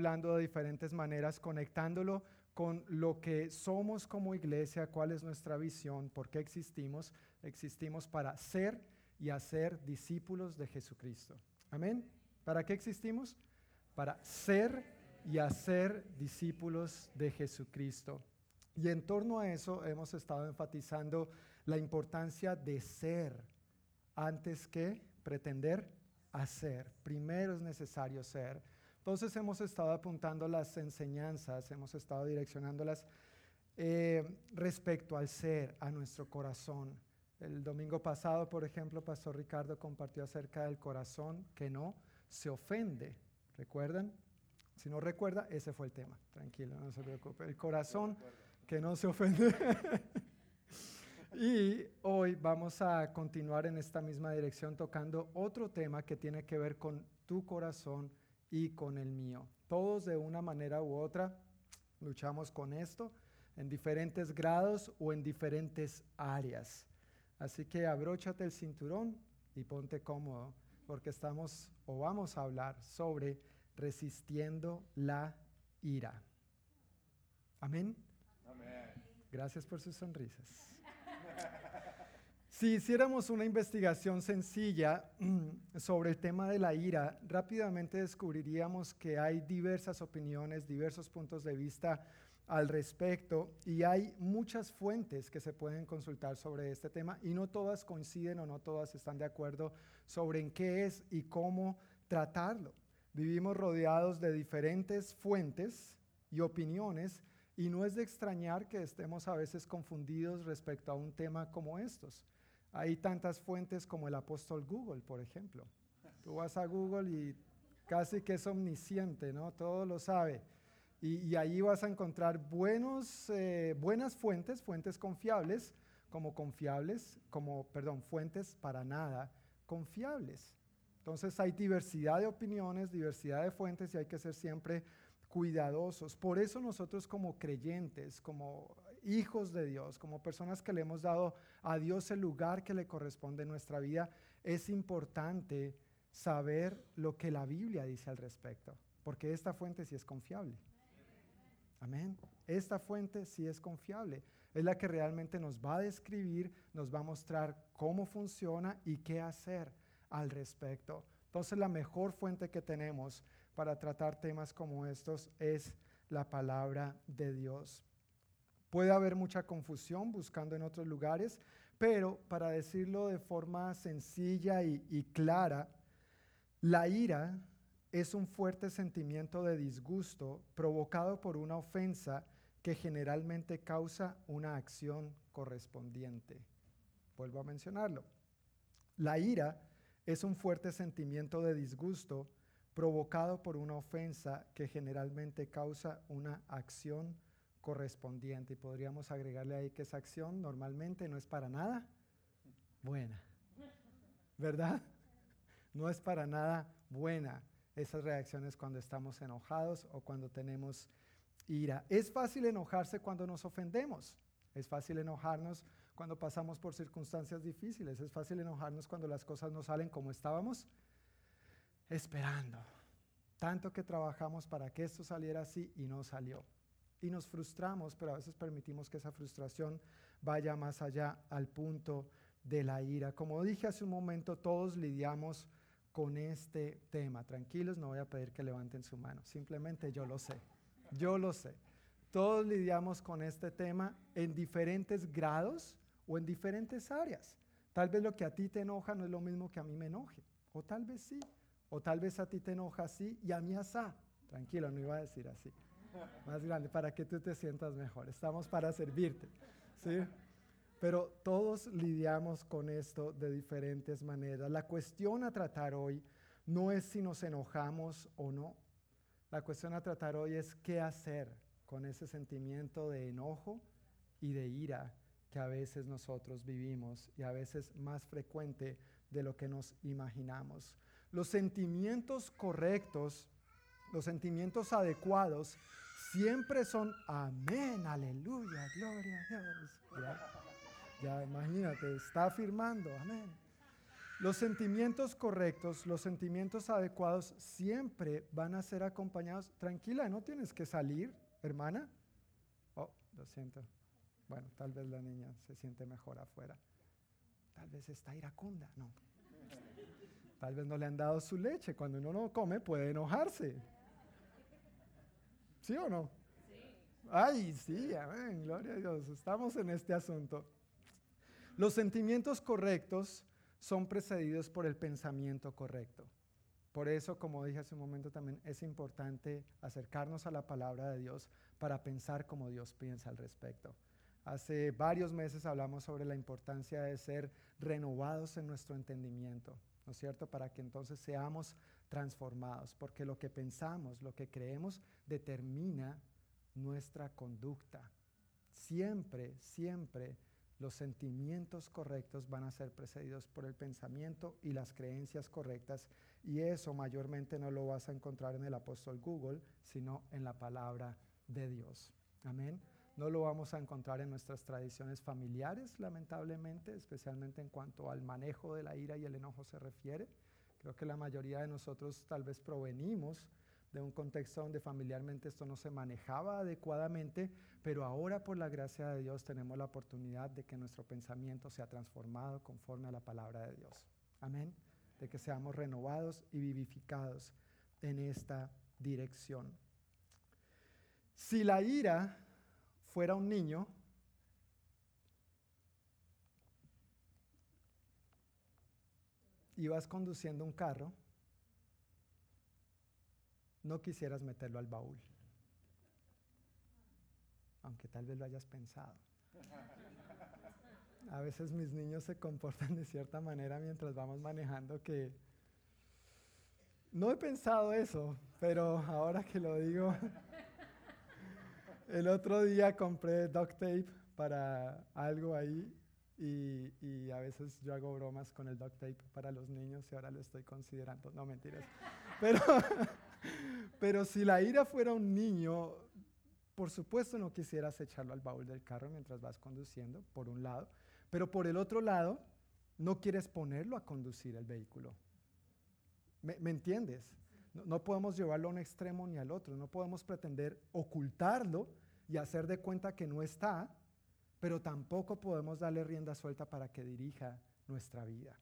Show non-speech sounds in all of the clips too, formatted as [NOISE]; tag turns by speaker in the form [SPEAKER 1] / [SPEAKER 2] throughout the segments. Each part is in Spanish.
[SPEAKER 1] hablando de diferentes maneras, conectándolo con lo que somos como iglesia, cuál es nuestra visión, por qué existimos. Existimos para ser y hacer discípulos de Jesucristo. Amén. ¿Para qué existimos? Para ser y hacer discípulos de Jesucristo. Y en torno a eso hemos estado enfatizando la importancia de ser antes que pretender hacer. Primero es necesario ser. Entonces hemos estado apuntando las enseñanzas, hemos estado direccionándolas eh, respecto al ser, a nuestro corazón. El domingo pasado, por ejemplo, Pastor Ricardo compartió acerca del corazón que no se ofende. ¿Recuerdan? Si no recuerda, ese fue el tema. Tranquilo, no se preocupe. El corazón que no se ofende. [LAUGHS] y hoy vamos a continuar en esta misma dirección tocando otro tema que tiene que ver con tu corazón y con el mío. Todos de una manera u otra luchamos con esto en diferentes grados o en diferentes áreas. Así que abróchate el cinturón y ponte cómodo porque estamos o vamos a hablar sobre resistiendo la ira. Amén. Amén. Gracias por sus sonrisas. Si hiciéramos una investigación sencilla [CLEARS THROAT] sobre el tema de la ira, rápidamente descubriríamos que hay diversas opiniones, diversos puntos de vista al respecto y hay muchas fuentes que se pueden consultar sobre este tema y no todas coinciden o no todas están de acuerdo sobre en qué es y cómo tratarlo. Vivimos rodeados de diferentes fuentes y opiniones y no es de extrañar que estemos a veces confundidos respecto a un tema como estos. Hay tantas fuentes como el apóstol Google, por ejemplo. Tú vas a Google y casi que es omnisciente, ¿no? Todo lo sabe. Y, y ahí vas a encontrar buenos, eh, buenas fuentes, fuentes confiables, como confiables, como, perdón, fuentes para nada confiables. Entonces hay diversidad de opiniones, diversidad de fuentes y hay que ser siempre cuidadosos. Por eso nosotros como creyentes, como hijos de Dios, como personas que le hemos dado a Dios el lugar que le corresponde en nuestra vida, es importante saber lo que la Biblia dice al respecto, porque esta fuente sí es confiable. Amén. Esta fuente sí es confiable. Es la que realmente nos va a describir, nos va a mostrar cómo funciona y qué hacer al respecto. Entonces la mejor fuente que tenemos para tratar temas como estos es la palabra de Dios. Puede haber mucha confusión buscando en otros lugares, pero para decirlo de forma sencilla y, clara, la ira es un fuerte sentimiento de disgusto provocado por una ofensa que generalmente causa una acción correspondiente. Vuelvo a mencionarlo. La ira es un fuerte sentimiento de disgusto provocado por una ofensa que generalmente causa una acción correspondiente. Y podríamos agregarle ahí que esa acción normalmente no es para nada buena. ¿Verdad? No es para nada buena esas reacciones cuando estamos enojados o cuando tenemos ira. Es fácil enojarse cuando nos ofendemos. Es fácil enojarnos cuando pasamos por circunstancias difíciles. Es fácil enojarnos cuando las cosas no salen como estábamos esperando. Tanto que trabajamos para que esto saliera así y no salió y nos frustramos, pero a veces permitimos que esa frustración vaya más allá al punto de la ira. Como dije hace un momento, todos lidiamos con este tema. Tranquilos, no voy a pedir que levanten su mano, simplemente yo lo sé, yo lo sé. Todos lidiamos con este tema en diferentes grados o en diferentes áreas. Tal vez lo que a ti te enoja no es lo mismo que a mí me enoje, o tal vez sí, o tal vez a ti te enoja así y a mí asá. Tranquilo, no iba a decir así más grande, para que tú te sientas mejor. Estamos para servirte, ¿sí? Pero todos lidiamos con esto de diferentes maneras. La cuestión a tratar hoy no es si nos enojamos o no. La cuestión a tratar hoy es qué hacer con ese sentimiento de enojo y de ira que a veces nosotros vivimos y a veces más frecuente de lo que nos imaginamos. Los sentimientos correctos, los sentimientos adecuados siempre son amén, aleluya, gloria a Dios. Ya, imagínate, está afirmando, amén. Los sentimientos correctos, los sentimientos adecuados siempre van a ser acompañados. Tranquila, no tienes que salir, hermana. Oh, lo siento. Bueno, tal vez la niña se siente mejor afuera. Tal vez está iracunda, no. Tal vez no le han dado su leche. Cuando uno no come puede enojarse. ¿Sí o no? Sí. Ay, sí, amén, gloria a Dios. Estamos en este asunto. Los sentimientos correctos son precedidos por el pensamiento correcto. Por eso, como dije hace un momento también, es importante acercarnos a la palabra de Dios para pensar como Dios piensa al respecto. Hace varios meses hablamos sobre la importancia de ser renovados en nuestro entendimiento, ¿no es cierto? Para que entonces seamos transformados, porque lo que pensamos, lo que creemos, determina nuestra conducta. Siempre, siempre los sentimientos correctos van a ser precedidos por el pensamiento y las creencias correctas, y eso mayormente no lo vas a encontrar en el apóstol Google, sino en la palabra de Dios. Amén. No lo vamos a encontrar en nuestras tradiciones familiares, lamentablemente, especialmente en cuanto al manejo de la ira y el enojo se refiere. Creo que la mayoría de nosotros tal vez provenimos de un contexto donde familiarmente esto no se manejaba adecuadamente, pero ahora por la gracia de Dios tenemos la oportunidad de que nuestro pensamiento sea transformado conforme a la palabra de Dios. Amén. De que seamos renovados y vivificados en esta dirección. Si la ira fuera un niño, y vas conduciendo un carro, no quisieras meterlo al baúl, aunque tal vez lo hayas pensado. A veces mis niños se comportan de cierta manera mientras vamos manejando que no he pensado eso, pero ahora que lo digo, el otro día compré duct tape para algo ahí y, y, a veces yo hago bromas con el duct tape para los niños y ahora lo estoy considerando. No mentiras. Pero [LAUGHS] pero si la ira fuera un niño, por supuesto no quisieras echarlo al baúl del carro mientras vas conduciendo, por un lado, pero por el otro lado, no quieres ponerlo a conducir el vehículo. ¿Me, entiendes? No, no, podemos llevarlo a un extremo ni al otro, no podemos pretender ocultarlo y hacer de cuenta que no está, pero tampoco podemos darle rienda suelta para que dirija nuestra vida.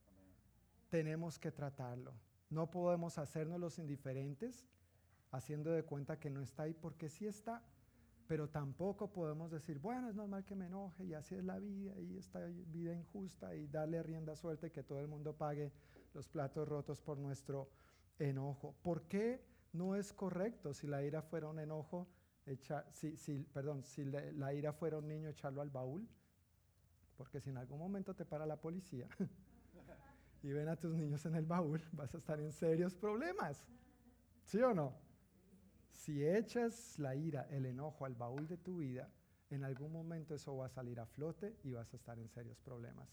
[SPEAKER 1] Tenemos que tratarlo. No podemos hacernos los indiferentes haciendo de cuenta que no está ahí porque sí está, pero tampoco podemos decir, bueno, es normal que me enoje y así es la vida y esta vida injusta y darle rienda suelta y que todo el mundo pague los platos rotos por nuestro enojo. ¿Por qué no es correcto si la ira fuera un enojo, si, si, perdón, si la ira fuera un niño echarlo al baúl? Porque si en algún momento te para la policía [LAUGHS] y ven a tus niños en el baúl, vas a estar en serios problemas. ¿Sí o no? Si echas la ira, el enojo al baúl de tu vida, en algún momento eso va a salir a flote y vas a estar en serios problemas.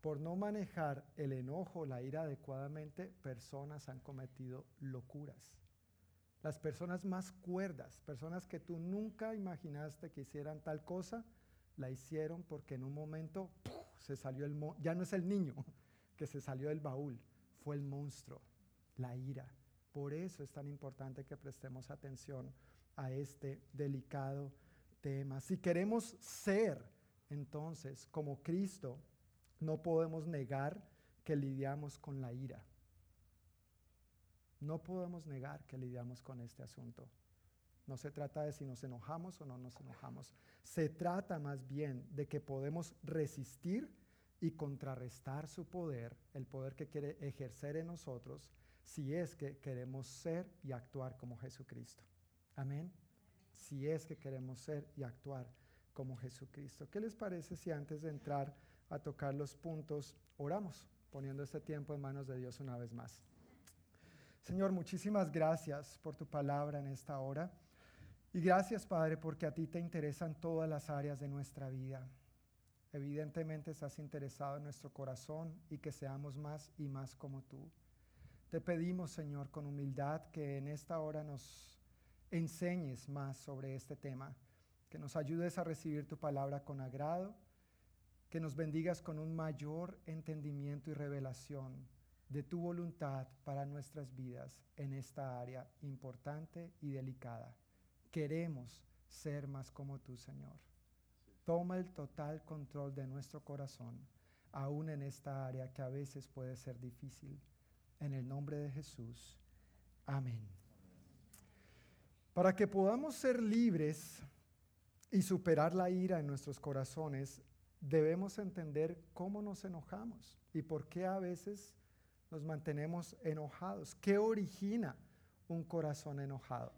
[SPEAKER 1] Por no manejar el enojo, la ira adecuadamente, personas han cometido locuras. Las personas más cuerdas, personas que tú nunca imaginaste que hicieran tal cosa, la hicieron porque en un momento se salió el ya no es el niño, [LAUGHS] que se salió del baúl, fue el monstruo, la ira. Por eso es tan importante que prestemos atención a este delicado tema. Si queremos ser entonces como Cristo, no podemos negar que lidiamos con la ira. No podemos negar que lidiamos con este asunto. No se trata de si nos enojamos o no nos enojamos. Se trata más bien de que podemos resistir y contrarrestar su poder, el poder que quiere ejercer en nosotros, si es que queremos ser y actuar como Jesucristo. Amén. Si es que queremos ser y actuar como Jesucristo. ¿Qué les parece si antes de entrar a tocar los puntos, oramos, poniendo este tiempo en manos de Dios una vez más? Señor, muchísimas gracias por tu palabra en esta hora. Y gracias, Padre, porque a ti te interesan todas las áreas de nuestra vida. Evidentemente estás interesado en nuestro corazón y que seamos más y más como tú. Te pedimos, Señor, con humildad que en esta hora nos enseñes más sobre este tema, que nos ayudes a recibir tu palabra con agrado que nos bendigas con un mayor entendimiento y revelación de tu voluntad para nuestras vidas en esta área importante y delicada. Queremos ser más como tú, Señor. Toma el total control de nuestro corazón, aún en esta área que a veces puede ser difícil. En el nombre de Jesús. Amén. Para que podamos ser libres y superar la ira en nuestros corazones, debemos entender cómo nos enojamos y por qué a veces nos mantenemos enojados. ¿Qué origina un corazón enojado?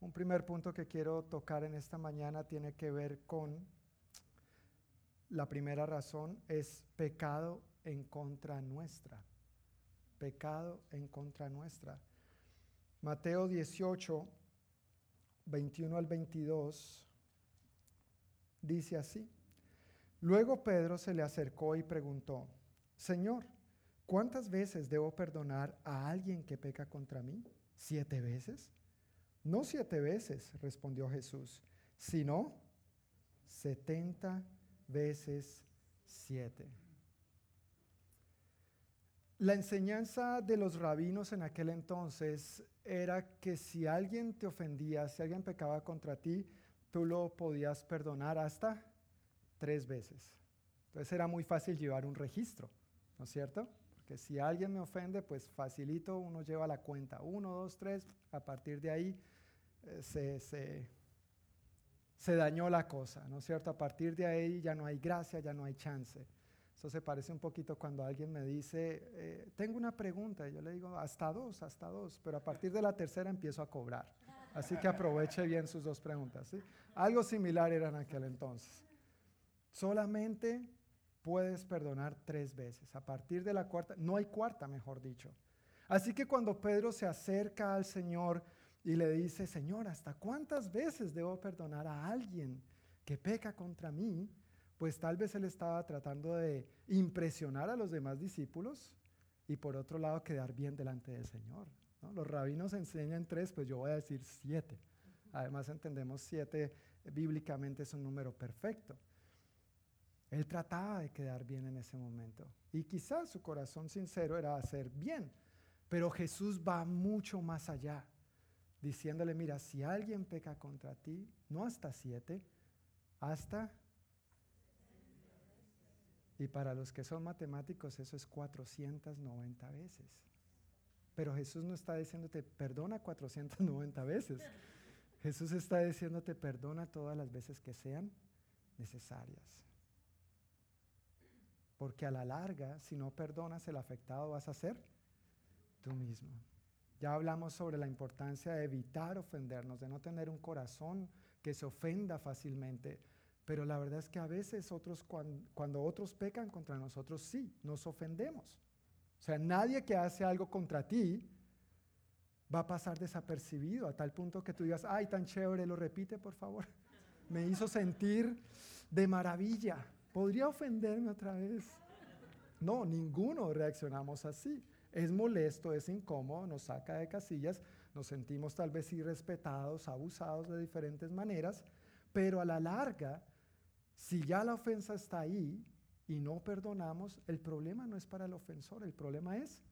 [SPEAKER 1] Un primer punto que quiero tocar en esta mañana tiene que ver con, la primera razón es pecado en contra nuestra. Pecado en contra nuestra. Mateo 18, 21 al 22, dice así. Luego Pedro se le acercó y preguntó, Señor, ¿cuántas veces debo perdonar a alguien que peca contra mí? ¿Siete veces? No siete veces, respondió Jesús, sino setenta veces siete. La enseñanza de los rabinos en aquel entonces era que si alguien te ofendía, si alguien pecaba contra ti, tú lo podías perdonar hasta tres veces. Entonces era muy fácil llevar un registro, ¿no es cierto? Porque si alguien me ofende, pues facilito, uno lleva la cuenta, uno, dos, tres, a partir de ahí eh, se, se, se dañó la cosa, ¿no es cierto? A partir de ahí ya no hay gracia, ya no hay chance. Eso se parece un poquito cuando alguien me dice, eh, tengo una pregunta, y yo le digo, hasta dos, hasta dos, pero a partir de la tercera empiezo a cobrar. Así que aproveche bien sus dos preguntas. ¿sí? Algo similar era en aquel entonces. Solamente puedes perdonar tres veces. A partir de la cuarta, no hay cuarta, mejor dicho. Así que cuando Pedro se acerca al Señor y le dice, Señor, ¿hasta cuántas veces debo perdonar a alguien que peca contra mí? Pues tal vez él estaba tratando de impresionar a los demás discípulos y por otro lado quedar bien delante del Señor. Los rabinos enseñan tres, pues yo voy a decir siete. Además entendemos siete bíblicamente es un número perfecto. Él trataba de quedar bien en ese momento. Y quizás su corazón sincero era hacer bien. Pero Jesús va mucho más allá, diciéndole, mira, si alguien peca contra ti, no hasta siete, hasta... Y para los que son matemáticos eso es 490 veces. Pero Jesús no está diciéndote, perdona 490 veces. Jesús está diciéndote, perdona todas las veces que sean necesarias. Porque a la larga, si no perdonas, el afectado vas a ser tú mismo. Ya hablamos sobre la importancia de evitar ofendernos, de no tener un corazón que se ofenda fácilmente. Pero la verdad es que a veces otros, cuando, otros pecan contra nosotros, sí, nos ofendemos. O sea, nadie que hace algo contra ti va a pasar desapercibido a tal punto que tú digas, ay, tan chévere, lo repite, por favor. [LAUGHS] Me hizo sentir de maravilla. ¿Podría ofenderme otra vez? No, ninguno reaccionamos así. Es molesto, es incómodo, nos saca de casillas, nos sentimos tal vez irrespetados, abusados de diferentes maneras, pero a la larga, si ya la ofensa está ahí y no perdonamos, el problema no es para el ofensor, el problema es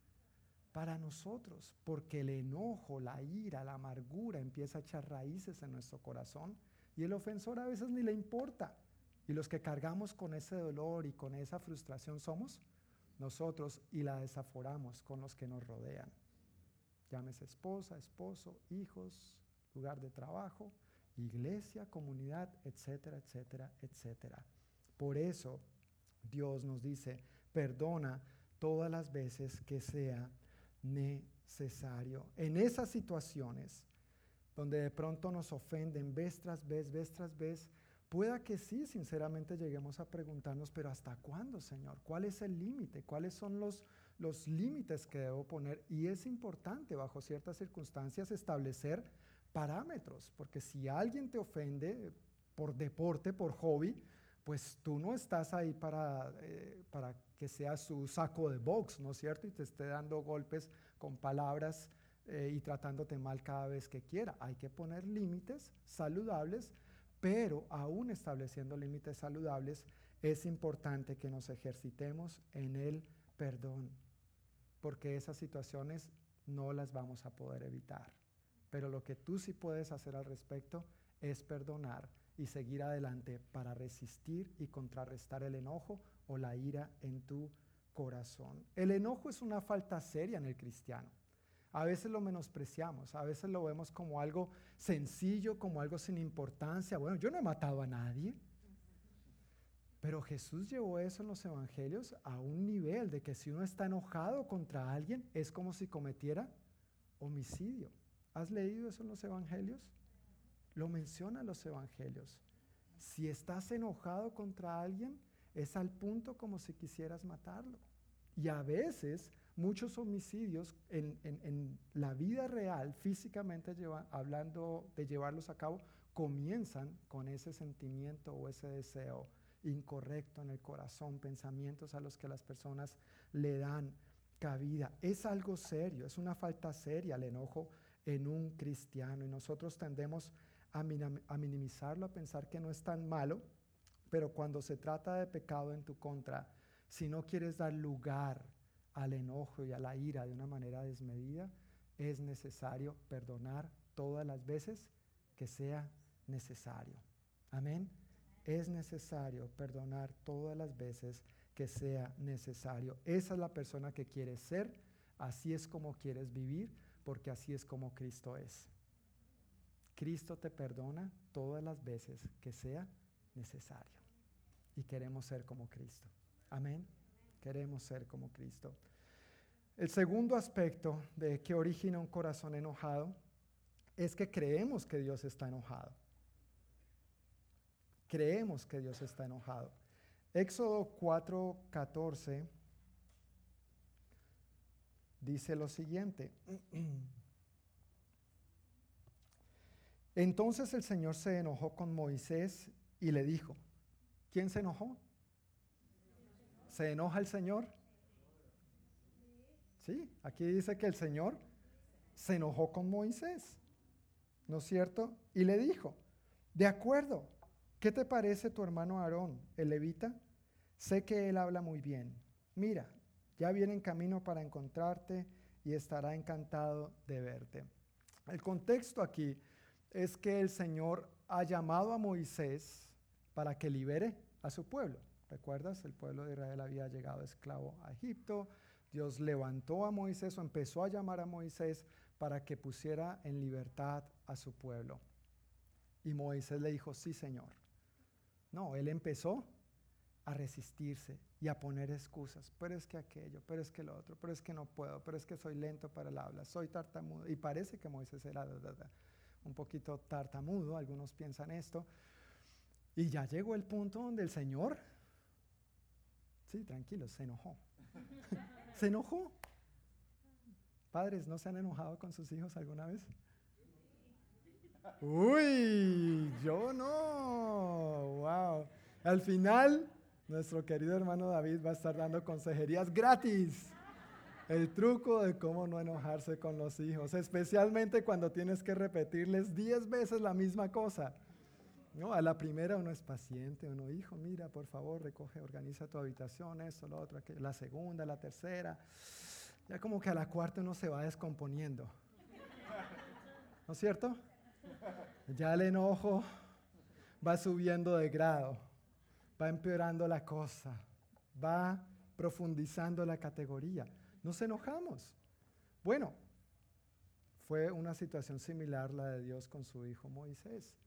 [SPEAKER 1] para nosotros, porque el enojo, la ira, la amargura empieza a echar raíces en nuestro corazón y el ofensor a veces ni le importa. Y los que cargamos con ese dolor y con esa frustración somos nosotros y la desaforamos con los que nos rodean. Llámese esposa, esposo, hijos, lugar de trabajo, iglesia, comunidad, etcétera, etcétera, etcétera. Por eso Dios nos dice, perdona todas las veces que sea necesario. En esas situaciones donde de pronto nos ofenden vez tras vez, vez tras vez, Pueda que sí, sinceramente lleguemos a preguntarnos, pero ¿hasta cuándo, Señor? ¿Cuál es el límite? ¿Cuáles son los, los límites que debo poner? Y es importante, bajo ciertas circunstancias, establecer parámetros, porque si alguien te ofende por deporte, por hobby, pues tú no estás ahí para, eh, para que sea su saco de box, ¿no es cierto? Y te esté dando golpes con palabras eh, y tratándote mal cada vez que quiera. Hay que poner límites saludables pero aún estableciendo límites saludables es importante que nos ejercitemos en el perdón, porque esas situaciones no las vamos a poder evitar. Pero lo que tú sí puedes hacer al respecto es perdonar y seguir adelante para resistir y contrarrestar el enojo o la ira en tu corazón. El enojo es una falta seria en el cristiano. A veces lo menospreciamos, a veces lo vemos como algo sencillo, como algo sin importancia. Bueno, yo no he matado a nadie. Pero Jesús llevó eso en los evangelios a un nivel de que si uno está enojado contra alguien es como si cometiera homicidio. ¿Has leído eso en los evangelios? Lo mencionan los evangelios. Si estás enojado contra alguien, es al punto como si quisieras matarlo. Y a veces muchos homicidios en, la vida real, físicamente hablando de llevarlos a cabo, comienzan con ese sentimiento o ese deseo incorrecto en el corazón, pensamientos a los que las personas le dan cabida. Es algo serio, es una falta seria el enojo en un cristiano y nosotros tendemos a, minimizarlo, a pensar que no es tan malo, pero cuando se trata de pecado en tu contra, si no quieres dar lugar al enojo y a la ira de una manera desmedida, es necesario perdonar todas las veces que sea necesario. Amén. Es necesario perdonar todas las veces que sea necesario. Esa es la persona que quieres ser, así es como quieres vivir, porque así es como Cristo es. Cristo te perdona todas las veces que sea necesario. Y queremos ser como Cristo. Amén. Queremos ser como Cristo. El segundo aspecto de que origina un corazón enojado es que creemos que Dios está enojado. Creemos que Dios está enojado. Éxodo 4:14 dice lo siguiente. [CLEARS THROAT] Entonces el Señor se enojó con Moisés y le dijo, ¿quién se enojó? ¿Se enoja el Señor? Sí, aquí dice que el Señor se enojó con Moisés, ¿no es cierto? Y le dijo, de acuerdo, ¿qué te parece tu hermano Aarón, el levita? Sé que él habla muy bien. Mira, ya viene en camino para encontrarte y estará encantado de verte. El contexto aquí es que el Señor ha llamado a Moisés para que libere a su pueblo. ¿Recuerdas? El pueblo de Israel había llegado esclavo a Egipto. Dios levantó a Moisés o empezó a llamar a Moisés para que pusiera en libertad a su pueblo. Y Moisés le dijo, sí, Señor. No, él empezó a resistirse y a poner excusas. Pero es que aquello, pero es que lo otro, pero es que no puedo, pero es que soy lento para el habla, soy tartamudo. Y parece que Moisés era un poquito tartamudo, algunos piensan esto. Y ya llegó el punto donde el Señor Sí, tranquilo, se enojó. se enojó. Padres, ¿no se han enojado con sus hijos alguna vez? Uy, yo no. Wow. Al final, nuestro querido hermano David va a estar dando consejerías gratis. El truco de cómo no enojarse con los hijos, especialmente cuando tienes que repetirles diez veces la misma cosa. ¿No? A la primera uno es paciente, uno, hijo, mira, por favor, recoge, organiza tu habitación, esto, lo otro, la segunda, la tercera. Ya como que a la cuarta uno se va descomponiendo. ¿No es cierto? Ya el enojo va subiendo de grado, va empeorando la cosa, va profundizando la categoría. Nos enojamos. Bueno, fue una situación similar la de Dios con su hijo Moisés.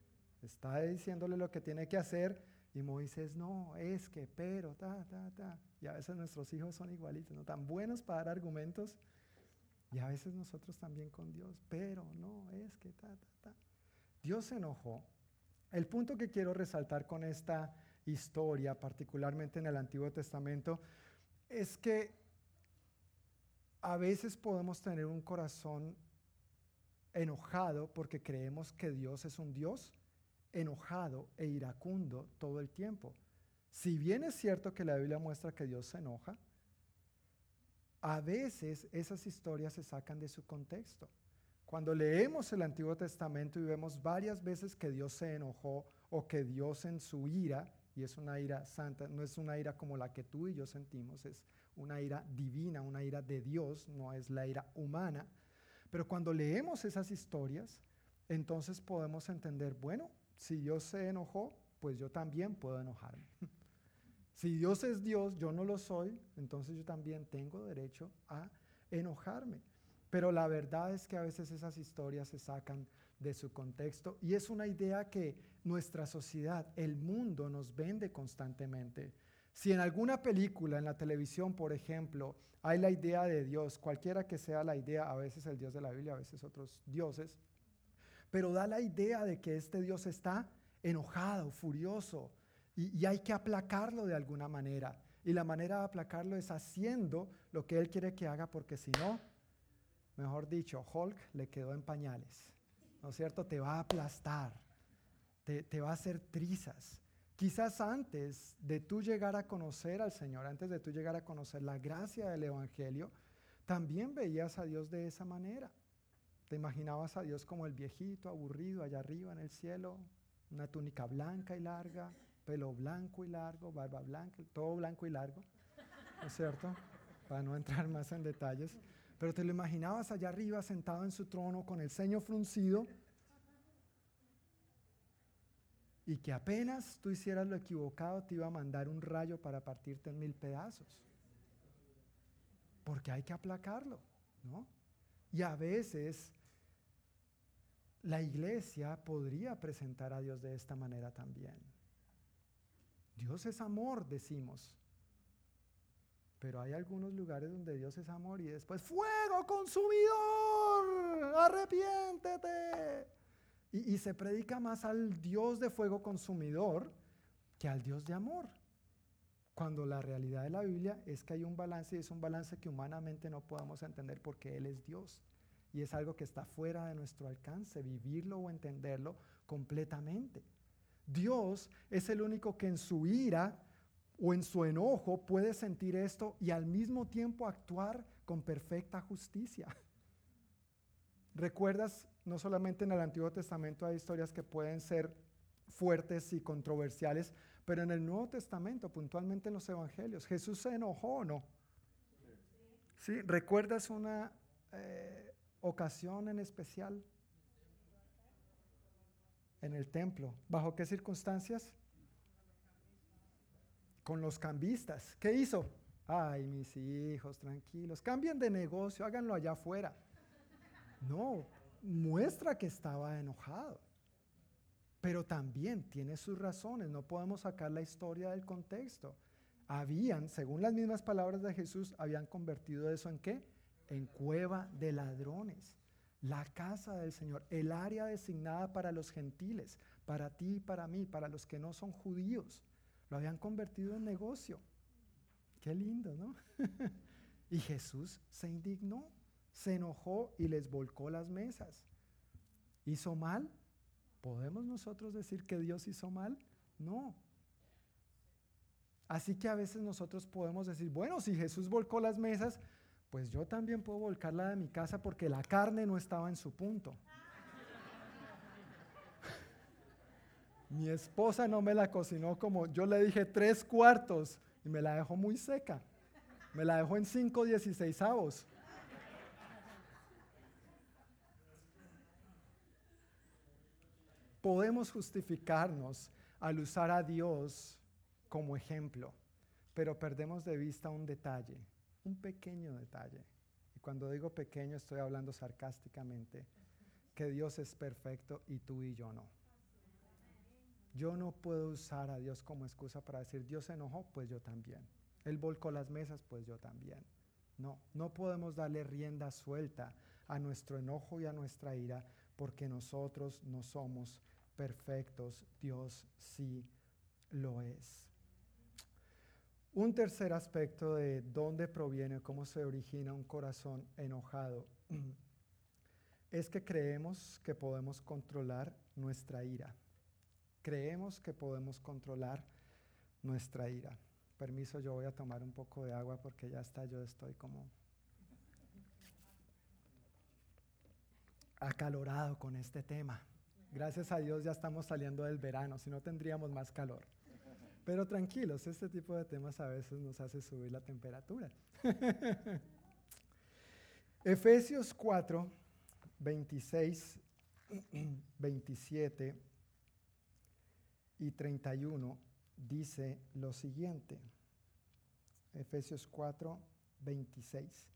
[SPEAKER 1] Está diciéndole lo que tiene que hacer y Moisés, no, es que, pero, ta, ta, ta. Y a veces nuestros hijos son igualitos, ¿no? Tan buenos para dar argumentos. Y a veces nosotros también con Dios, pero, no, es que, ta, ta, ta. Dios se enojó. El punto que quiero resaltar con esta historia, particularmente en el Antiguo Testamento, es que a veces podemos tener un corazón enojado porque creemos que Dios es un Dios enojado e iracundo todo el tiempo. Si bien es cierto que la Biblia muestra que Dios se enoja, a veces esas historias se sacan de su contexto. Cuando leemos el Antiguo Testamento y vemos varias veces que Dios se enojó o que Dios en su ira y es una ira santa, no es una ira como la que tú y yo sentimos, es una ira divina, una ira de Dios, no es la ira humana. Pero cuando leemos esas historias, entonces podemos entender, bueno, si Dios se enojó, pues yo también puedo enojarme. [LAUGHS] si Dios es Dios, yo no lo soy, entonces yo también tengo derecho a enojarme. Pero la verdad es que a veces esas historias se sacan de su contexto y es una idea que nuestra sociedad, el mundo nos vende constantemente. Si en alguna película, en la televisión, por ejemplo, hay la idea de Dios, cualquiera que sea la idea, a veces el Dios de la Biblia, a veces otros dioses, pero da la idea de que este Dios está enojado, furioso, y, hay que aplacarlo de alguna manera. Y la manera de aplacarlo es haciendo lo que Él quiere que haga, porque si no, mejor dicho, Hulk le quedó en pañales. ¿no es cierto? Te va a aplastar, te, va a hacer trizas. Quizás antes de tú llegar a conocer al Señor, antes de tú llegar a conocer la gracia del Evangelio, también veías a Dios de esa manera. Te imaginabas a Dios como el viejito aburrido allá arriba en el cielo, una túnica blanca y larga, pelo blanco y largo, barba blanca, todo blanco y largo, ¿no es cierto? Para no entrar más en detalles pero te lo imaginabas allá arriba sentado en su trono con el ceño fruncido y que apenas tú hicieras lo equivocado te iba a mandar un rayo para partirte en mil pedazos. Porque hay que aplacarlo, ¿no? Y a veces la iglesia podría presentar a Dios de esta manera también. Dios es amor, decimos. Pero hay algunos lugares donde Dios es amor y después fuego consumidor, arrepiéntete. Y, se predica más al Dios de fuego consumidor que al Dios de amor. Cuando la realidad de la Biblia es que hay un balance y es un balance que humanamente no podemos entender porque Él es Dios. Y es algo que está fuera de nuestro alcance, vivirlo o entenderlo completamente. Dios es el único que en su ira o en su enojo puede sentir esto y al mismo tiempo actuar con perfecta justicia. [LAUGHS] ¿Recuerdas? No solamente en el Antiguo Testamento hay historias que pueden ser fuertes y controversiales, pero en el Nuevo Testamento, puntualmente en los Evangelios, ¿Jesús se enojó o no? ¿Sí? ¿Recuerdas una eh, ocasión en especial? En el templo. ¿Bajo qué circunstancias? con los cambistas. ¿Qué hizo? Ay, mis hijos, tranquilos, cambien de negocio, háganlo allá afuera. No, muestra que estaba enojado. Pero también tiene sus razones, no podemos sacar la historia del contexto. Habían, según las mismas palabras de Jesús, habían convertido eso en qué? En cueva de ladrones. La casa del Señor, el área designada para los gentiles, para ti y para mí, para los que no son judíos. Lo habían convertido en negocio. Qué lindo, ¿no? [LAUGHS] y Jesús se indignó, se enojó y les volcó las mesas. ¿Hizo mal? ¿Podemos nosotros decir que Dios hizo mal? No. Así que a veces nosotros podemos decir, bueno, si Jesús volcó las mesas, pues yo también puedo volcar la de mi casa porque la carne no estaba en su punto. Mi esposa no me la cocinó como yo le dije tres cuartos y me la dejó muy seca. Me la dejó en cinco dieciséisavos. Podemos justificarnos al usar a Dios como ejemplo, pero perdemos de vista un detalle, un pequeño detalle. Y cuando digo pequeño estoy hablando sarcásticamente, que Dios es perfecto y tú y yo no. Yo no puedo usar a Dios como excusa para decir, Dios se enojó, pues yo también. Él volcó las mesas, pues yo también. No, no podemos darle rienda suelta a nuestro enojo y a nuestra ira porque nosotros no somos perfectos. Dios sí lo es. Un tercer aspecto de dónde proviene, cómo se origina un corazón enojado, [CLEARS THROAT] es que creemos que podemos controlar nuestra ira creemos que podemos controlar nuestra ira. Permiso, yo voy a tomar un poco de agua porque ya está, yo estoy como acalorado con este tema. Gracias a Dios ya estamos saliendo del verano, si no tendríamos más calor. Pero tranquilos, este tipo de temas a veces nos hace subir la temperatura. [LAUGHS] Efesios 4, 26, 27 y 31 dice lo siguiente. Efesios 4, 26.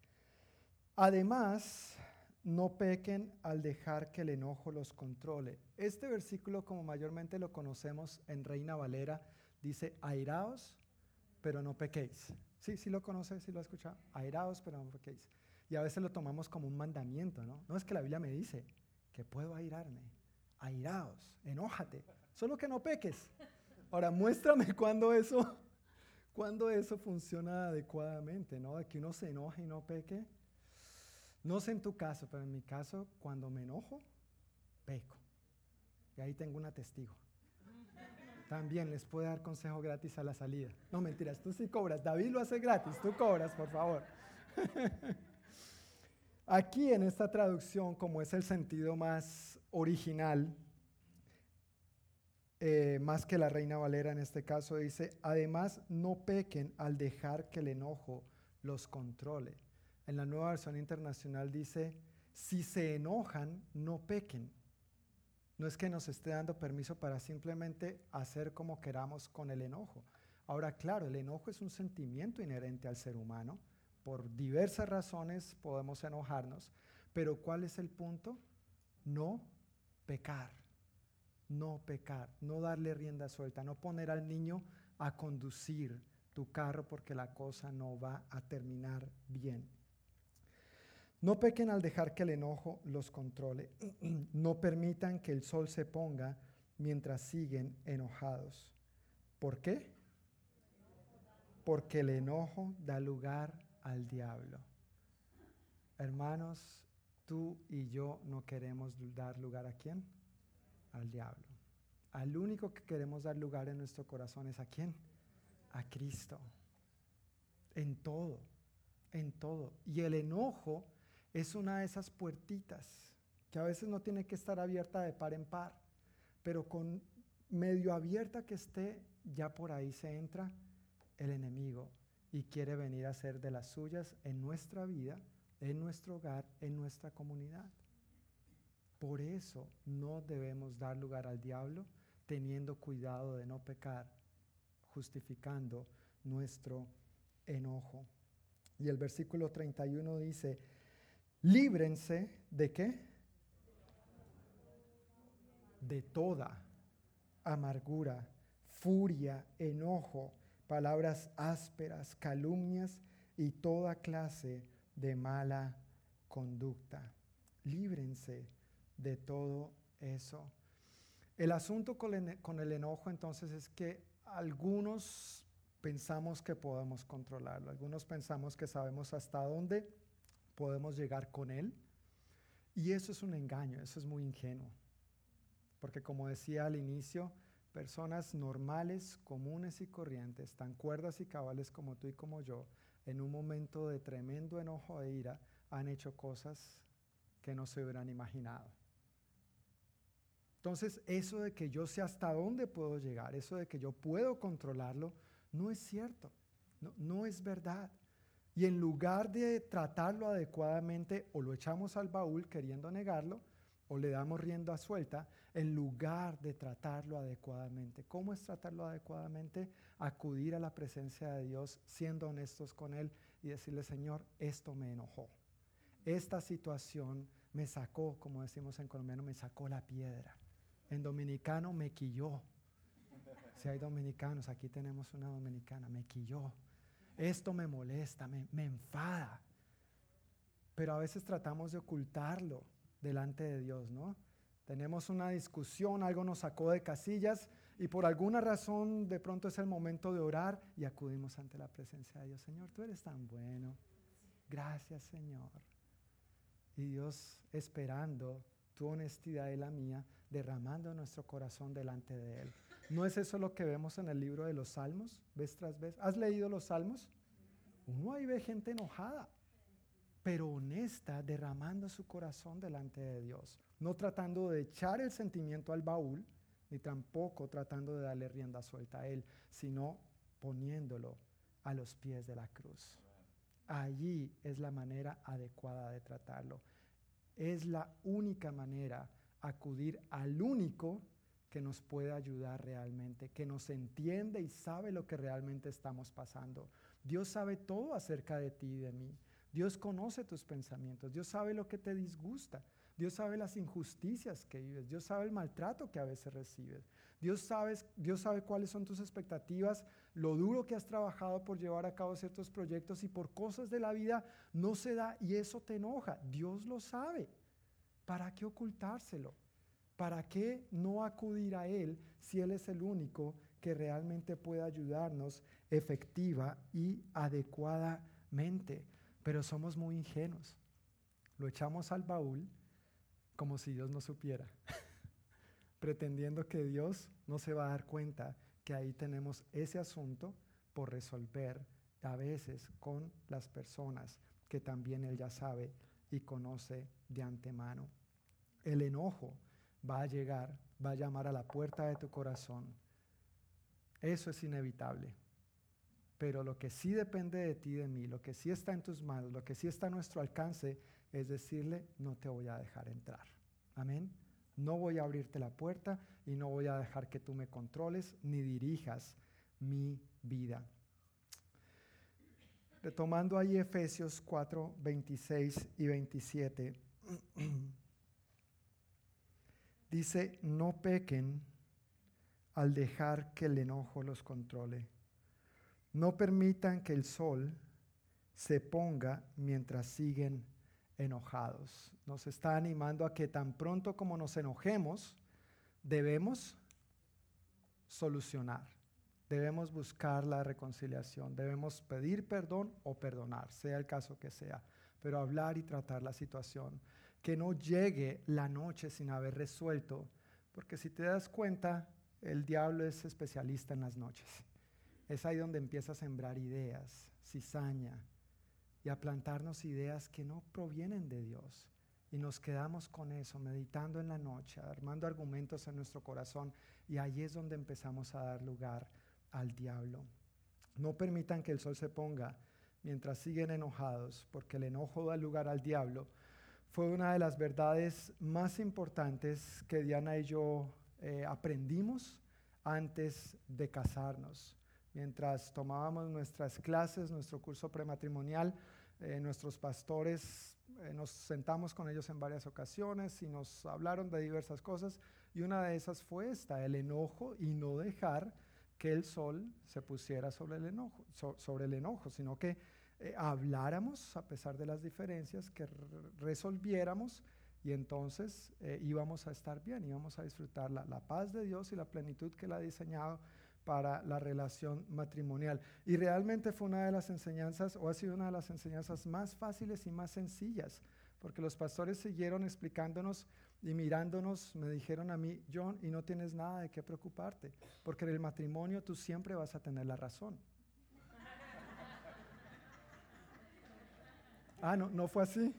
[SPEAKER 1] Además, no pequen al dejar que el enojo los controle. Este versículo, como mayormente lo conocemos en Reina Valera, dice, airaos, pero no pequéis. Sí, sí lo conoces, sí lo has escuchado. Airaos, pero no pequéis. Y a veces lo tomamos como un mandamiento, ¿no? No es que la Biblia me dice que puedo airarme. Airaos, enójate, solo que no peques. Ahora, muéstrame [LAUGHS] cuándo eso, cuando eso funciona adecuadamente, ¿no? De que uno se enoje y no peque. No sé en tu caso, pero en mi caso, cuando me enojo, peco. Y ahí tengo una testigo. También les puede dar consejo gratis a la salida. No mentiras, tú sí cobras. David lo hace gratis, tú cobras, por favor. [LAUGHS] Aquí en esta traducción, como es el sentido más original, eh, más que la Reina Valera en este caso, dice, además no pequen al dejar que el enojo los controle. En la nueva versión internacional dice, si se enojan, no pequen. No es que nos esté dando permiso para simplemente hacer como queramos con el enojo. Ahora, claro, el enojo es un sentimiento inherente al ser humano. Por diversas razones podemos enojarnos, pero ¿cuál es el punto? No pecar, no pecar, no darle rienda suelta, no poner al niño a conducir tu carro porque la cosa no va a terminar bien. No pequen al dejar que el enojo los controle. [CLEARS THROAT] No permitan que el sol se ponga mientras siguen enojados. ¿Por qué? Porque el enojo da lugar al diablo. Hermanos, tú y yo no queremos dar lugar a quién? Al diablo. Al único que queremos dar lugar en nuestro corazón es a quién? A Cristo. En todo, en todo. Y el enojo es una de esas puertitas que a veces no tiene que estar abierta de par en par, pero con medio abierta que esté, ya por ahí se entra el enemigo y quiere venir a hacer de las suyas en nuestra vida, en nuestro hogar, en nuestra comunidad. Por eso no debemos dar lugar al diablo teniendo cuidado de no pecar, justificando nuestro enojo. Y el versículo 31 dice, líbrense de qué? De toda amargura, furia, enojo, palabras ásperas, calumnias y toda clase de mala conducta. Líbrense de todo eso. El asunto con el, enojo entonces es que algunos pensamos que podemos controlarlo, algunos pensamos que sabemos hasta dónde podemos llegar con Él. Y eso es un engaño, eso es muy ingenuo. Porque como decía al inicio, personas normales, comunes y corrientes, tan cuerdas y cabales como tú y como yo, en un momento de tremendo enojo e ira, han hecho cosas que no se hubieran imaginado. Entonces, eso de que yo sé hasta dónde puedo llegar, eso de que yo puedo controlarlo, no es cierto, no, no es verdad. Y en lugar de tratarlo adecuadamente, o lo echamos al baúl queriendo negarlo, o le damos rienda suelta, en lugar de tratarlo adecuadamente. ¿Cómo es tratarlo adecuadamente? Acudir a la presencia de Dios, siendo honestos con Él y decirle, Señor, esto me enojó. Esta situación me sacó, como decimos en colombiano, me sacó la piedra. En dominicano me quilló. Si hay dominicanos, aquí tenemos una dominicana, me quilló esto me molesta, me, enfada. Pero a veces tratamos de ocultarlo delante de Dios, ¿no? Tenemos una discusión, algo nos sacó de casillas y por alguna razón de pronto es el momento de orar y acudimos ante la presencia de Dios. Señor, tú eres tan bueno. Gracias, Señor. Y Dios esperando tu honestidad y la mía, derramando nuestro corazón delante de Él. ¿No es eso lo que vemos en el libro de los Salmos, vez tras vez? ¿Has leído los Salmos? Uno ahí ve gente enojada, pero honesta, derramando su corazón delante de Dios, no tratando de echar el sentimiento al baúl, ni tampoco tratando de darle rienda suelta a Él, sino poniéndolo a los pies de la cruz. Allí es la manera adecuada de tratarlo. Es la única manera acudir al único que nos puede ayudar realmente, que nos entiende y sabe lo que realmente estamos pasando. Dios sabe todo acerca de ti y de mí. Dios conoce tus pensamientos. Dios sabe lo que te disgusta. Dios sabe las injusticias que vives, Dios sabe el maltrato que a veces recibes, Dios sabe, Dios sabe cuáles son tus expectativas, lo duro que has trabajado por llevar a cabo ciertos proyectos y por cosas de la vida no se da y eso te enoja. Dios lo sabe. ¿Para qué ocultárselo? ¿Para qué no acudir a Él si Él es el único que realmente puede ayudarnos efectiva y adecuadamente? Pero somos muy ingenuos. Lo echamos al baúl como si Dios no supiera, [LAUGHS] pretendiendo que Dios no se va a dar cuenta que ahí tenemos ese asunto por resolver a veces con las personas que también Él ya sabe y conoce de antemano. El enojo va a llegar, va a llamar a la puerta de tu corazón. Eso es inevitable. Pero lo que sí depende de ti de mí, lo que sí está en tus manos, lo que sí está a nuestro alcance, es decirle, no te voy a dejar entrar. Amén. No voy a abrirte la puerta y no voy a dejar que tú me controles ni dirijas mi vida. Retomando ahí Efesios 4, 26 y 27, [CLEARS THROAT] dice, no pequen al dejar que el enojo los controle. No permitan que el sol se ponga mientras siguen enojados. Nos está animando a que tan pronto como nos enojemos, debemos solucionar, debemos buscar la reconciliación, debemos pedir perdón o perdonar, sea el caso que sea, pero hablar y tratar la situación. Que no llegue la noche sin haber resuelto, porque si te das cuenta, el diablo es especialista en las noches. Es ahí donde empieza a sembrar ideas, cizaña, y a plantarnos ideas que no provienen de Dios. Y nos quedamos con eso, meditando en la noche, armando argumentos en nuestro corazón. Y ahí es donde empezamos a dar lugar al diablo. No permitan que el sol se ponga mientras siguen enojados, porque el enojo da lugar al diablo. Fue una de las verdades más importantes que Diana y yo eh, aprendimos antes de casarnos. Mientras tomábamos nuestras clases, nuestro curso prematrimonial, eh, nuestros pastores, eh, nos sentamos con ellos en varias ocasiones y nos hablaron de diversas cosas. Y una de esas fue esta, el enojo y no dejar que el sol se pusiera sobre el enojo, sobre el enojo sino que eh, habláramos a pesar de las diferencias, que resolviéramos y entonces íbamos a estar bien, íbamos a disfrutar la, la paz de Dios y la plenitud que Él ha diseñado para la relación matrimonial. Y realmente fue una de las enseñanzas, o ha sido una de las enseñanzas más fáciles y más sencillas, porque los pastores siguieron explicándonos y mirándonos, me dijeron a mí, John, y no tienes nada de qué preocuparte, porque en el matrimonio tú siempre vas a tener la razón. Ah, no, no fue así.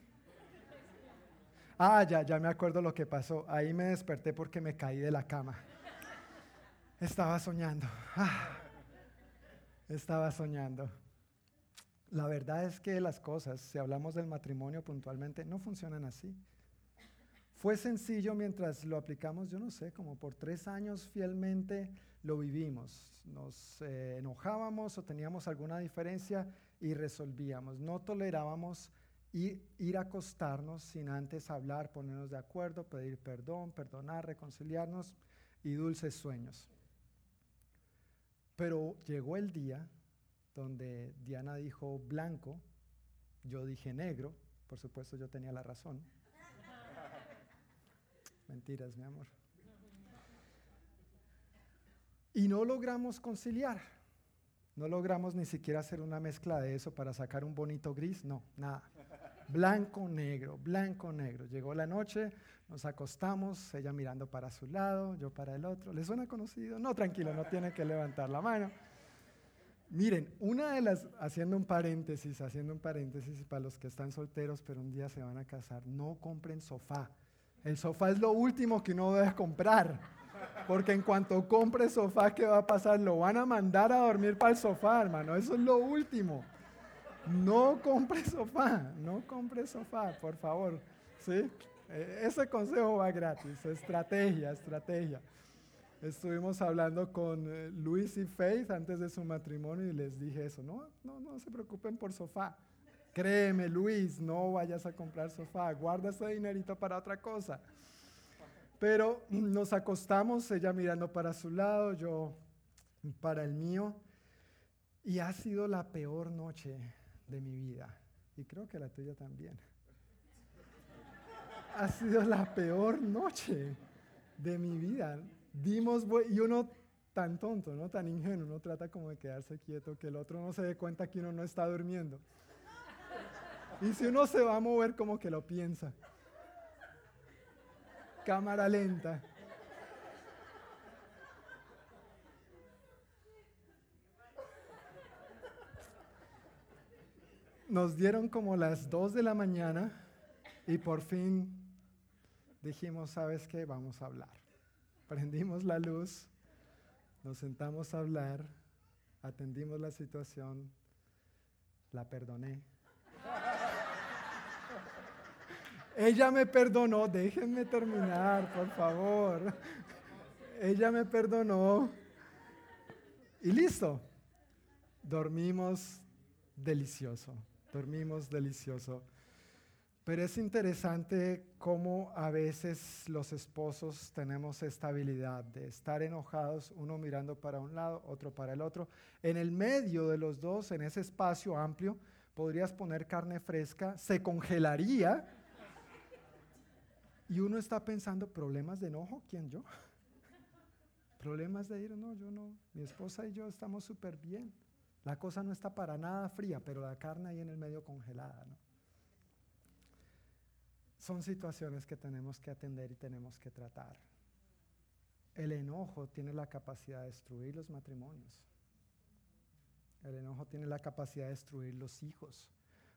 [SPEAKER 1] Ah, ya, ya me acuerdo lo que pasó. Ahí me desperté porque me caí de la cama. Estaba soñando. Ah, estaba soñando. La verdad es que las cosas, si hablamos del matrimonio puntualmente, no funcionan así. Fue sencillo mientras lo aplicamos, yo no sé, como por tres años fielmente lo vivimos. Nos eh, enojábamos o teníamos alguna diferencia y resolvíamos. No tolerábamos ir, ir a acostarnos sin antes hablar, ponernos de acuerdo, pedir perdón, perdonar, reconciliarnos y dulces sueños. Pero llegó el día donde Diana dijo blanco, yo dije negro, por supuesto yo tenía la razón. [LAUGHS] Mentiras, mi amor. Y no logramos conciliar. No logramos ni siquiera hacer una mezcla de eso para sacar un bonito gris, no, nada. Blanco, negro, blanco, negro. Llegó la noche, nos acostamos, ella mirando para su lado, yo para el otro. ¿Le suena conocido? No, tranquilo, no tiene que levantar la mano. Miren, una de las, haciendo un paréntesis, haciendo un paréntesis para los que están solteros pero un día se van a casar, no compren sofá. El sofá es lo último que uno debe comprar. Porque en cuanto compre sofá, ¿qué va a pasar? Lo van a mandar a dormir para el sofá, hermano. Eso es lo último. No compre sofá, no compre sofá, por favor. ¿Sí? E, ese consejo va gratis. Estrategia, estrategia. Estuvimos hablando con eh, Luis y Faith antes de su matrimonio y les dije eso. No, no, no se preocupen por sofá. Créeme, Luis, no vayas a comprar sofá. Guarda ese dinerito para otra cosa. Pero nos acostamos, ella mirando para su lado, yo para el mío. Y ha sido la peor noche de mi vida. Y creo que la tuya también. Ha sido la peor noche de mi vida. Dimos, y uno tan tonto, ¿no? Tan ingenuo, uno trata como de quedarse quieto, que el otro no se dé cuenta que uno no está durmiendo. Y si uno se va a mover, como que lo piensa cámara lenta. Nos dieron como las 2 de la mañana y por fin dijimos, ¿sabes qué? Vamos a hablar. Prendimos la luz, nos sentamos a hablar, atendimos la situación, la perdoné. Ella me perdonó, déjenme terminar, por favor. Ella me perdonó y listo. Dormimos delicioso, dormimos delicioso. Pero es interesante cómo a veces los esposos tenemos esta habilidad de estar enojados, uno mirando para un lado, otro para el otro. En el medio de los dos, en ese espacio amplio, podrías poner carne fresca, se congelaría y uno está pensando, ¿problemas de enojo? ¿Quién yo? [LAUGHS] ¿Problemas de ir? No, yo no. Mi esposa y yo estamos súper bien. La cosa no está para nada fría, pero la carne ahí en el medio congelada. Son situaciones que tenemos que atender y tenemos que tratar. El enojo tiene la capacidad de destruir los matrimonios. El enojo tiene la capacidad de destruir los hijos.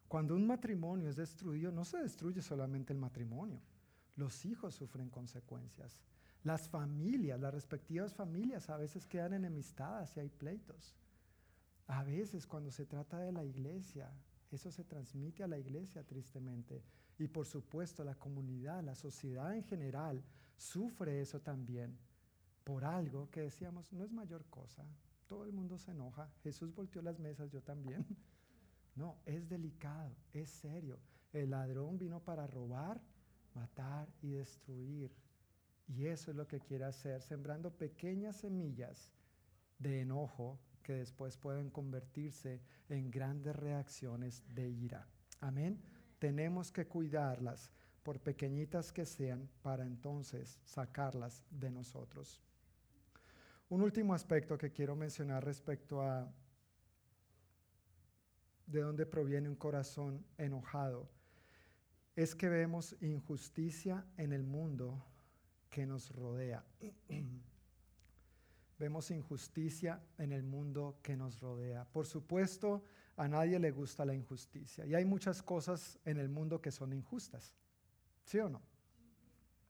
[SPEAKER 1] Cuando un matrimonio es destruido, no se destruye solamente el matrimonio los hijos sufren consecuencias. Las familias, las respectivas familias a veces quedan enemistadas y hay pleitos. A veces cuando se trata de la iglesia, eso se transmite a la iglesia tristemente. Y por supuesto la comunidad, la sociedad en general sufre eso también por algo que decíamos no es mayor cosa. Todo el mundo se enoja. Jesús volteó las mesas, yo también. [LAUGHS] No, es delicado, es serio. El ladrón vino para robar, matar y destruir. Y eso es lo que quiere hacer, sembrando pequeñas semillas de enojo que después pueden convertirse en grandes reacciones de ira. Amén. Tenemos que cuidarlas, por pequeñitas que sean, para entonces sacarlas de nosotros. Un último aspecto que quiero mencionar respecto a de dónde proviene un corazón enojado es que vemos injusticia en el mundo que nos rodea. [CLEARS THROAT] vemos injusticia en el mundo que nos rodea. Por supuesto, a nadie le gusta la injusticia. Y hay muchas cosas en el mundo que son injustas. ¿Sí o no?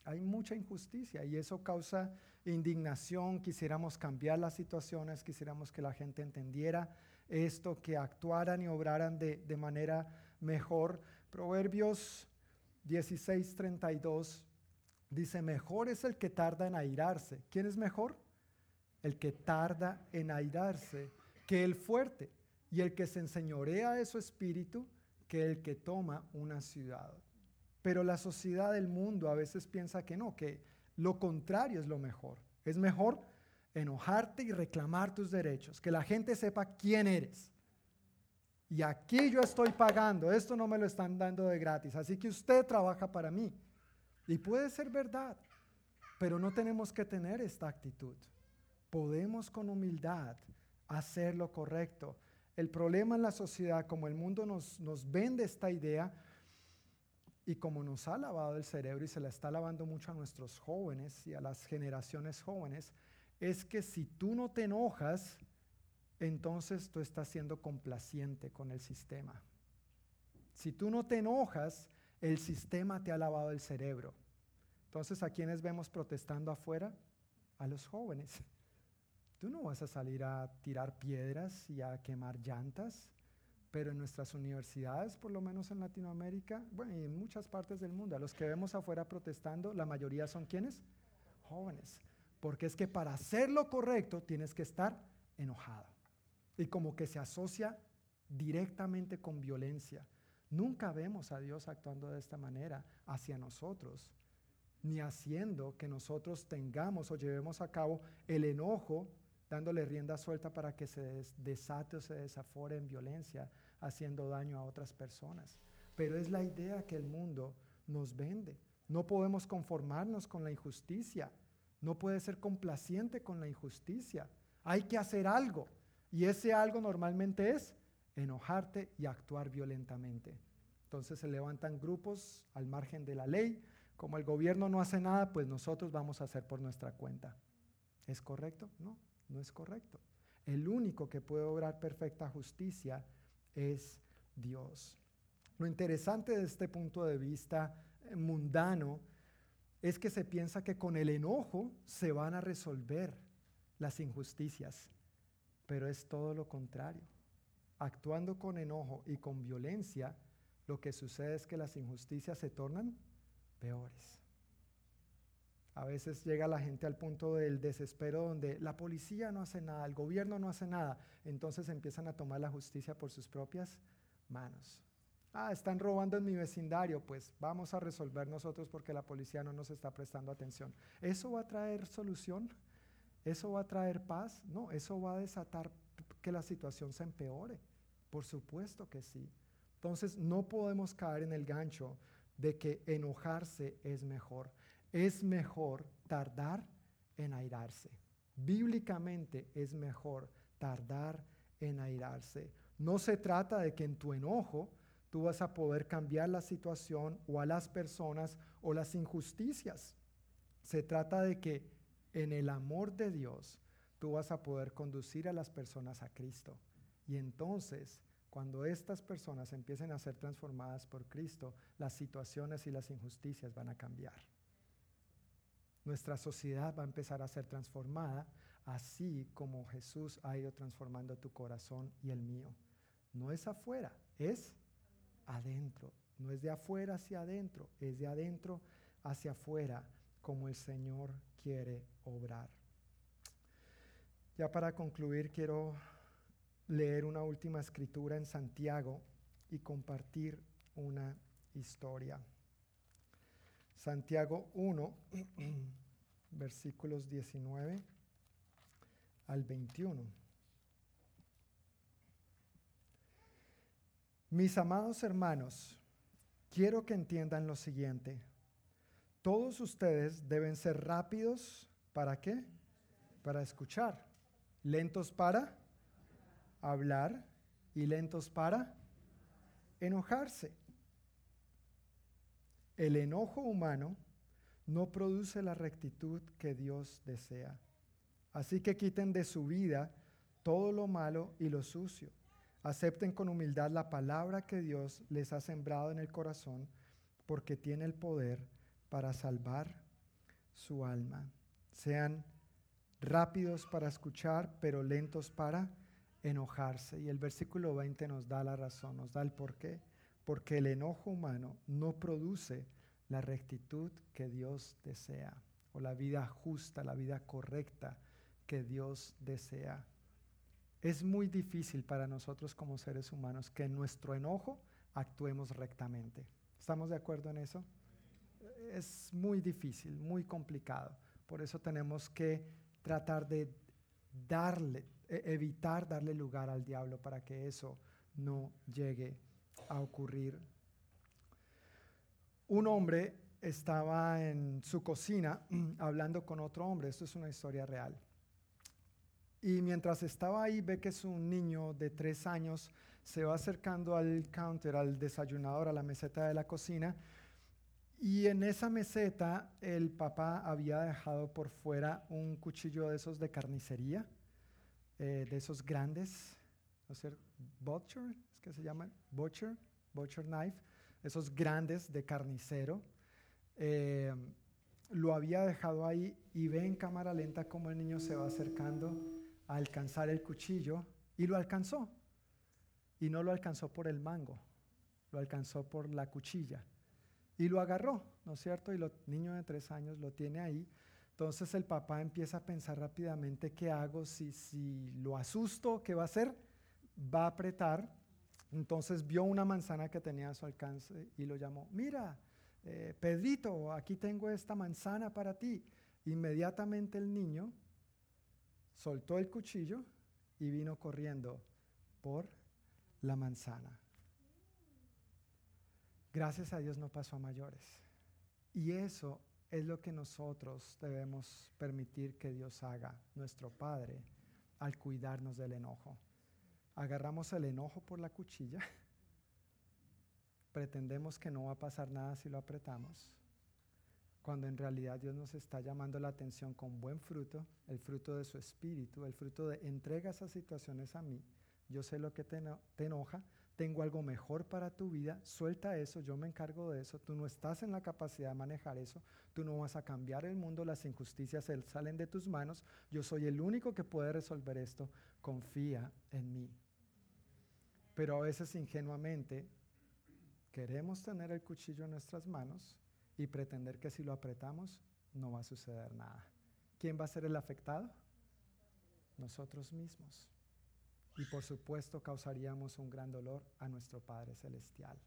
[SPEAKER 1] Hay mucha injusticia y eso causa indignación. Quisiéramos cambiar las situaciones, quisiéramos que la gente entendiera esto, que actuaran y obraran de, de manera mejor. Proverbios 16:32 dice, mejor es el que tarda en airarse. ¿Quién es mejor? El que tarda en airarse que el fuerte y el que se enseñorea de su espíritu que el que toma una ciudad. Pero la sociedad del mundo a veces piensa que no, que lo contrario es lo mejor. Es mejor enojarte y reclamar tus derechos, que la gente sepa quién eres. Y aquí yo estoy pagando, esto no me lo están dando de gratis, así que usted trabaja para mí. Y puede ser verdad, pero no tenemos que tener esta actitud. Podemos con humildad hacer lo correcto. El problema en la sociedad, como el mundo nos, nos vende esta idea, y como nos ha lavado el cerebro y se la está lavando mucho a nuestros jóvenes y a las generaciones jóvenes, es que si tú no te enojas, entonces tú estás siendo complaciente con el sistema. Si tú no te enojas, el sistema te ha lavado el cerebro. Entonces, ¿a quiénes vemos protestando afuera? a los jóvenes. Tú no vas a salir a tirar piedras y a quemar llantas, pero en nuestras universidades, por lo menos en Latinoamérica, bueno, y en muchas partes del mundo, a los que vemos afuera protestando, la mayoría son quienes? Jóvenes. Porque es que para hacer lo correcto tienes que estar enojado. Y como que se asocia directamente con violencia. Nunca vemos a Dios actuando de esta manera hacia nosotros, ni haciendo que nosotros tengamos o llevemos a cabo el enojo, dándole rienda suelta para que se desate o se desafore en violencia, haciendo daño a otras personas. Pero es la idea que el mundo nos vende. No podemos conformarnos con la injusticia. No puede ser complaciente con la injusticia. Hay que hacer algo. Y ese algo normalmente es enojarte y actuar violentamente. Entonces se levantan grupos al margen de la ley. Como el gobierno no hace nada, pues nosotros vamos a hacer por nuestra cuenta. ¿Es correcto? No, no es correcto. El único que puede obrar perfecta justicia es Dios. Lo interesante de este punto de vista eh, mundano es que se piensa que con el enojo se van a resolver las injusticias, pero es todo lo contrario. Actuando con enojo y con violencia, lo que sucede es que las injusticias se tornan peores. A veces llega la gente al punto del desespero donde la policía no hace nada, el gobierno no hace nada, entonces empiezan a tomar la justicia por sus propias manos. Ah, están robando en mi vecindario, pues vamos a resolver nosotros porque la policía no nos está prestando atención. ¿Eso va a traer solución? ¿Eso va a traer paz? No, eso va a desatar que la situación se empeore. Por supuesto que sí. Entonces no podemos caer en el gancho de que enojarse es mejor es mejor tardar en airarse. Bíblicamente es mejor tardar en airarse. No se trata de que en tu enojo tú vas a poder cambiar la situación o a las personas o las injusticias. Se trata de que en el amor de Dios tú vas a poder conducir a las personas a Cristo. Y entonces, cuando estas personas empiecen a ser transformadas por Cristo, las situaciones y las injusticias van a cambiar nuestra sociedad va a empezar a ser transformada, así como Jesús ha ido transformando tu corazón y el mío. No es afuera, es adentro. No es de afuera hacia adentro, es de adentro hacia afuera, como el Señor quiere obrar. Ya para concluir, quiero leer una última escritura en Santiago y compartir una historia. Santiago 1, [CLEARS THROAT] versículos 19 al 21. Mis amados hermanos, quiero que entiendan lo siguiente. Todos ustedes deben ser rápidos, ¿para qué? Para escuchar, lentos para hablar y lentos para enojarse. El enojo humano no produce la rectitud que Dios desea. Así que quiten de su vida todo lo malo y lo sucio. Acepten con humildad la palabra que Dios les ha sembrado en el corazón, porque tiene el poder para salvar su alma. Sean rápidos para escuchar, pero lentos para enojarse. Y el versículo 20 nos da la razón, nos da el porqué porque el enojo humano no produce la rectitud que Dios desea, o la vida justa, la vida correcta que Dios desea. Es muy difícil para nosotros como seres humanos que en nuestro enojo actuemos rectamente. ¿Estamos de acuerdo en eso? Es muy difícil, muy complicado. Por eso tenemos que tratar de darle, e-, evitar darle lugar al diablo para que eso no llegue a ocurrir. Un hombre estaba en su cocina [CLEARS THROAT] hablando con otro hombre, esto es una historia real. Y mientras estaba ahí, ve que es un niño de tres años, se va acercando al counter, al desayunador, a la meseta de la cocina, y en esa meseta el papá había dejado por fuera un cuchillo de esos de carnicería, eh, de esos grandes, ¿no es Butcher, que se llaman butcher, butcher knife, esos grandes de carnicero. Eh, lo había dejado ahí y ve en cámara lenta cómo el niño se va acercando a alcanzar el cuchillo y lo alcanzó. Y no lo alcanzó por el mango, lo alcanzó por la cuchilla. Y lo agarró, ¿no es cierto? Y el niño de tres años lo tiene ahí. Entonces el papá empieza a pensar rápidamente, ¿qué hago? Si, lo asusto, ¿qué va a hacer? Va a apretar. Entonces vio una manzana que tenía a su alcance y lo llamó, mira, eh, Pedrito, aquí tengo esta manzana para ti. Inmediatamente el niño soltó el cuchillo y vino corriendo por la manzana. Gracias a Dios no pasó a mayores. Y eso es lo que nosotros debemos permitir que Dios haga, nuestro Padre, al cuidarnos del enojo. Agarramos el enojo por la cuchilla, pretendemos que no va a pasar nada si lo apretamos, cuando en realidad Dios nos está llamando la atención con buen fruto, el fruto de su espíritu, el fruto de entrega esas situaciones a mí. Yo sé lo que te, enoja, tengo algo mejor para tu vida, suelta eso, yo me encargo de eso, tú no estás en la capacidad de manejar eso, tú no vas a cambiar el mundo, las injusticias salen de tus manos, yo soy el único que puede resolver esto, confía en mí. Pero a veces ingenuamente queremos tener el cuchillo en nuestras manos y pretender que si lo apretamos no va a suceder nada. ¿Quién va a ser el afectado? Nosotros mismos y por supuesto causaríamos un gran dolor a nuestro Padre Celestial.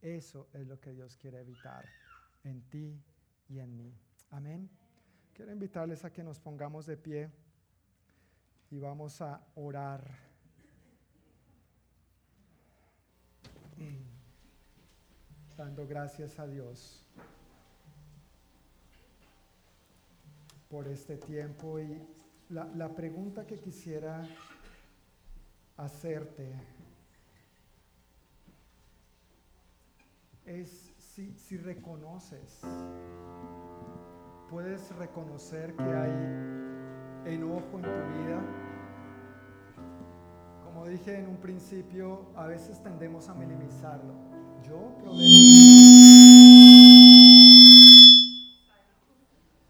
[SPEAKER 1] Eso es lo que Dios quiere evitar en ti y en mí. Amén. Quiero invitarles a que nos pongamos de pie y vamos a orar. [CLEARS THROAT] Dando gracias a Dios por este tiempo y la, la pregunta que quisiera hacerte es si, reconoces, puedes reconocer que hay enojo en tu vida. Como dije en un principio, a veces tendemos a minimizarlo. Yo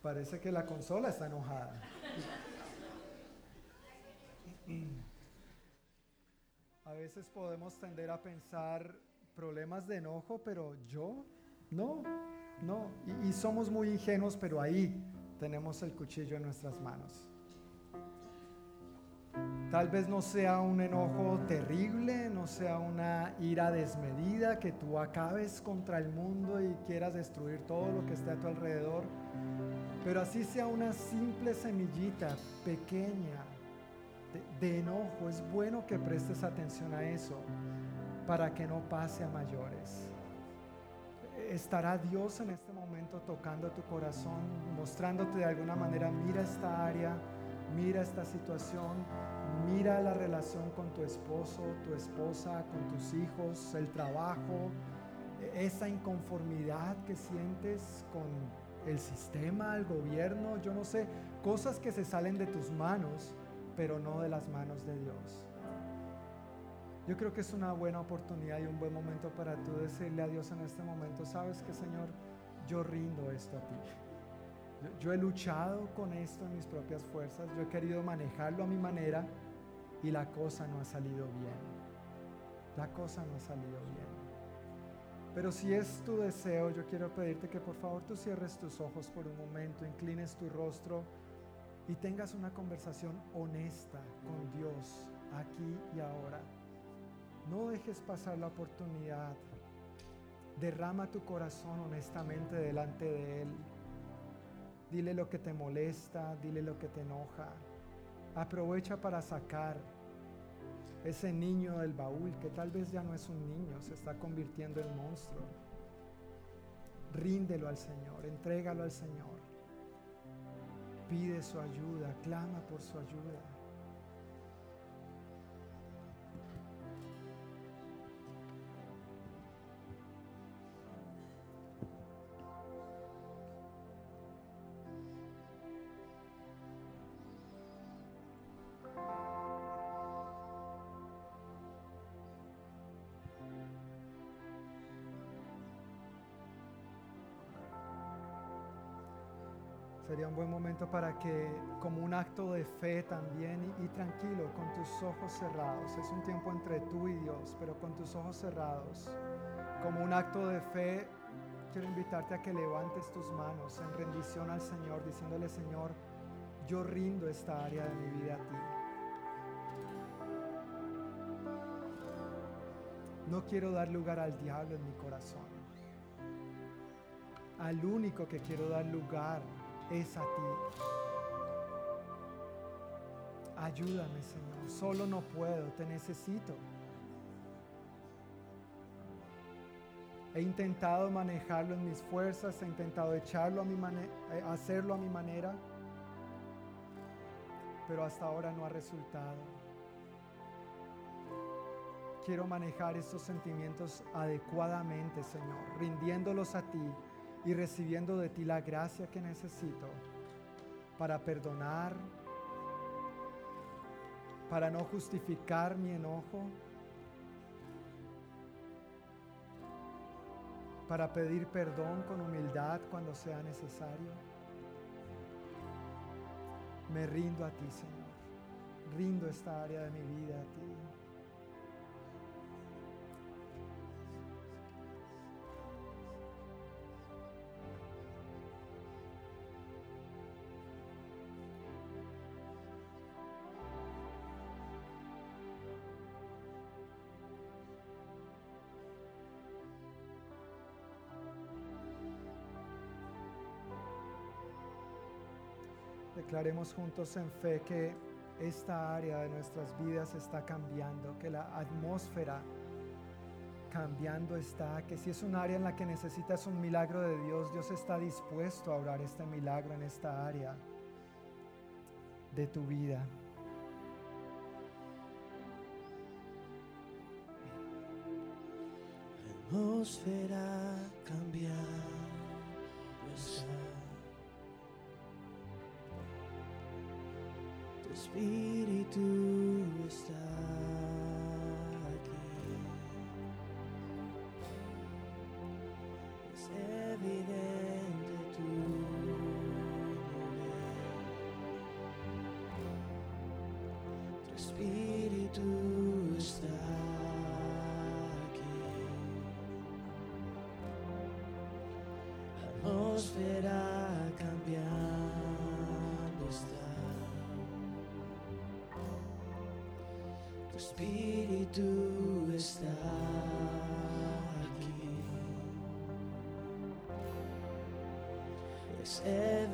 [SPEAKER 1] Parece que la consola está enojada. A veces podemos tender a pensar problemas de enojo, pero yo no, no. Y, somos muy ingenuos, pero ahí tenemos el cuchillo en nuestras manos. Tal vez no sea un enojo terrible, no sea una ira desmedida, que tú acabes contra el mundo y quieras destruir todo lo que esté a tu alrededor, pero así sea una simple semillita pequeña de, enojo, es bueno que prestes atención a eso para que no pase a mayores. Estará Dios en este momento tocando tu corazón, mostrándote de alguna manera, mira esta área, mira esta situación, mira la relación con tu esposo, tu esposa, con tus hijos, el trabajo, esa inconformidad que sientes con el sistema, el gobierno, yo no sé, cosas que se salen de tus manos pero no de las manos de Dios. Yo creo que es una buena oportunidad y un buen momento para tú decirle a Dios en este momento, sabes que Señor, yo rindo esto a ti. Yo, he luchado con esto en mis propias fuerzas, yo he querido manejarlo a mi manera y la cosa no ha salido bien. La cosa no ha salido bien. Pero si es tu deseo, yo quiero pedirte que por favor tú cierres tus ojos por un momento, inclines tu rostro y tengas una conversación honesta con Dios aquí y ahora. No dejes pasar la oportunidad. Derrama tu corazón honestamente delante de Él. Dile lo que te molesta, dile lo que te enoja. Aprovecha para sacar ese niño del baúl que tal vez ya no es un niño, se está convirtiendo en monstruo. Ríndelo al Señor, entrégalo al Señor. Pide su ayuda, clama por su ayuda. Sería un buen momento para que, como un acto de fe también, y, tranquilo, con tus ojos cerrados, es un tiempo entre tú y Dios, pero con tus ojos cerrados, como un acto de fe, quiero invitarte a que levantes tus manos en rendición al Señor, diciéndole, Señor, yo rindo esta área de mi vida a ti. No quiero dar lugar al diablo en mi corazón. Al único que quiero dar lugar es a ti. Ayúdame, Señor. Solo no puedo, te necesito. He intentado manejarlo en mis fuerzas, he intentado echarlo a mi eh, hacerlo a mi manera, pero hasta ahora no ha resultado. Quiero manejar estos sentimientos adecuadamente, Señor, rindiéndolos a ti y recibiendo de ti la gracia que necesito para perdonar, para no justificar mi enojo, para pedir perdón con humildad cuando sea necesario. Me rindo a ti, Señor. Rindo esta área de mi vida a ti. Declaremos juntos en fe que esta área de nuestras vidas está cambiando, que la atmósfera cambiando está, que si es un área en la que necesitas un milagro de Dios, Dios está dispuesto a orar este milagro en esta área de tu vida.
[SPEAKER 2] atmósfera cambiando Espíritu está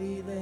[SPEAKER 2] Es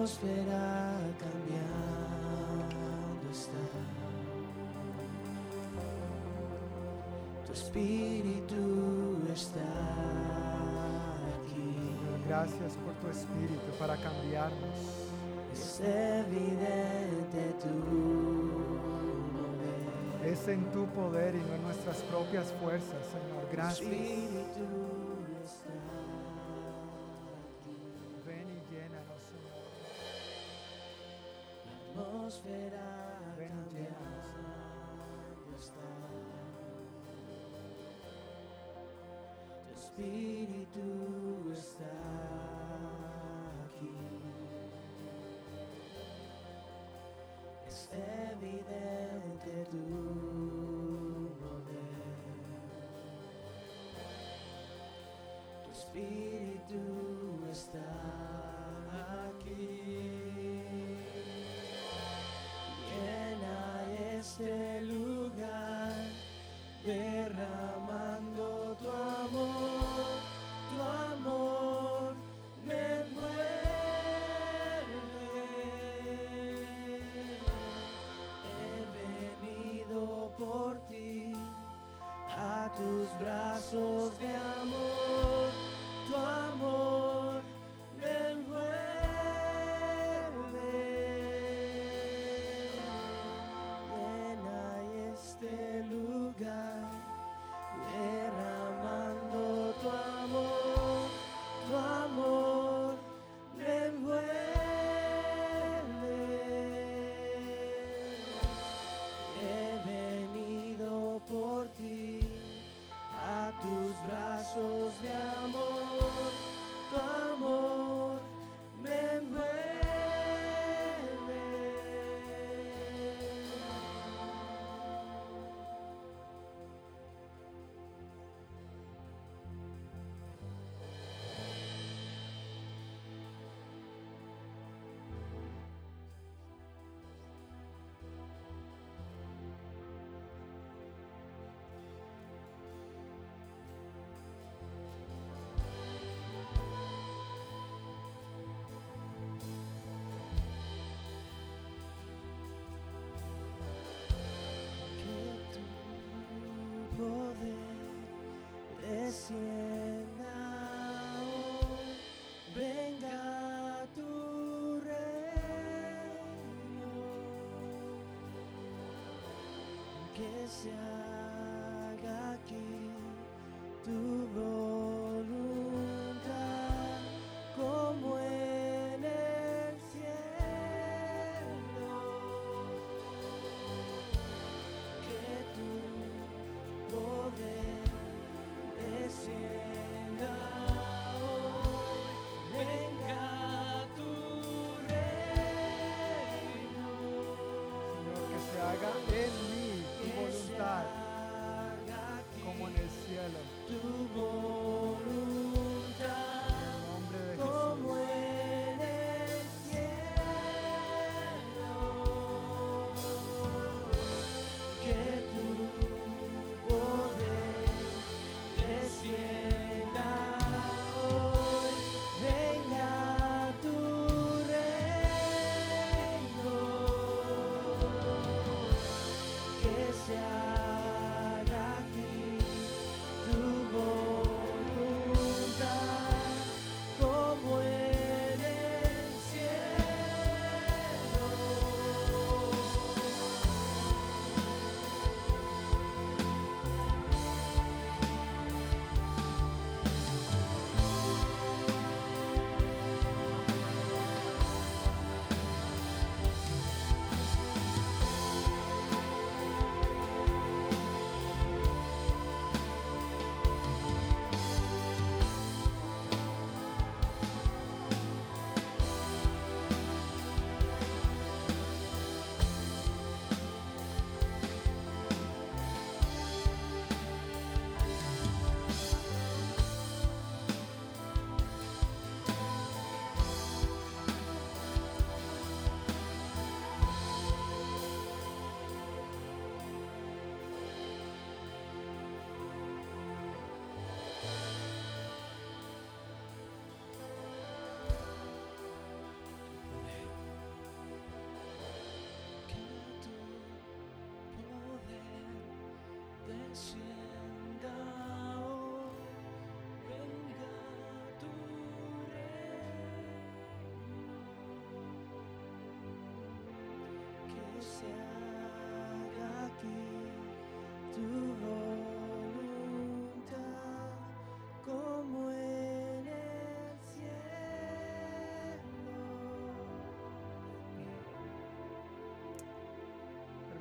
[SPEAKER 2] atmósfera cambiando está. Tu espíritu está aquí.
[SPEAKER 1] Gracias por tu espíritu para cambiarnos.
[SPEAKER 2] Es evidente tu mover.
[SPEAKER 1] Es en tu poder y no en nuestras propias fuerzas, Señor. Gracias.
[SPEAKER 2] espíritu atmósfera cambiando está. Tu espíritu está aquí. Es evidente tu mover. Tu espíritu está poder descienda hoy, venga tu reino, que se descienda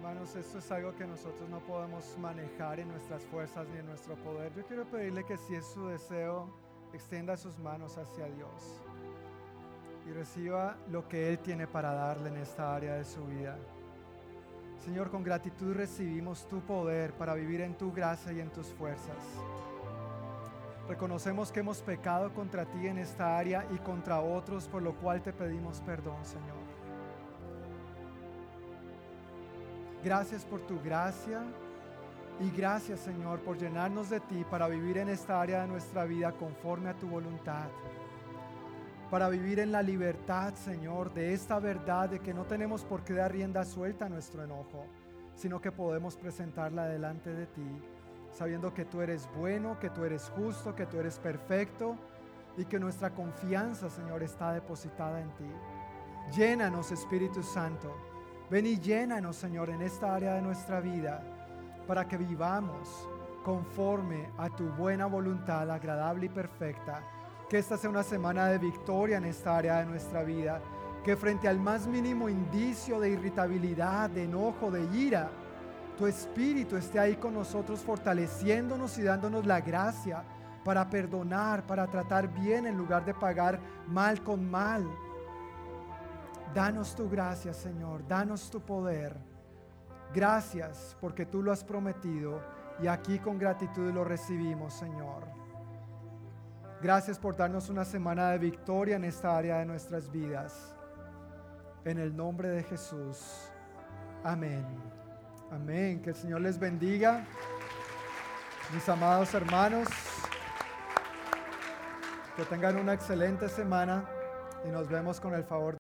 [SPEAKER 1] Hermanos, esto es algo que nosotros no podemos manejar en nuestras fuerzas ni en nuestro poder. Yo quiero pedirle que si es su deseo, extienda sus manos hacia Dios y reciba lo que Él tiene para darle en esta área de su vida. Señor, con gratitud recibimos tu poder para vivir en tu gracia y en tus fuerzas. Reconocemos que hemos pecado contra ti en esta área y contra otros, por lo cual te pedimos perdón, Señor. Gracias por tu gracia, Y gracias, Señor, por llenarnos de ti para vivir en esta área de nuestra vida conforme a tu voluntad. Para vivir en la libertad, Señor, de esta verdad de que no tenemos por qué dar rienda suelta a nuestro enojo, sino que podemos presentarla delante de ti, sabiendo que tú eres bueno, que tú eres justo, que tú eres perfecto y que nuestra confianza, Señor, está depositada en ti. Llénanos, Espíritu Santo. Ven y llénanos, Señor, en esta área de nuestra vida para que vivamos conforme a tu buena voluntad, agradable y perfecta. Que esta sea una semana de victoria en esta área de nuestra vida. Que frente al más mínimo indicio de irritabilidad, de enojo, de ira, tu espíritu esté ahí con nosotros, fortaleciéndonos y dándonos la gracia para perdonar, para tratar bien en lugar de pagar mal con mal. Danos tu gracia, Señor, danos tu poder. Gracias porque tú lo has prometido y aquí con gratitud lo recibimos, Señor. Gracias por darnos una semana de victoria en esta área de nuestras vidas. En el nombre de Jesús. Amén. Amén. Que el Señor les bendiga. Mis amados hermanos, que tengan una excelente semana y nos vemos con el favor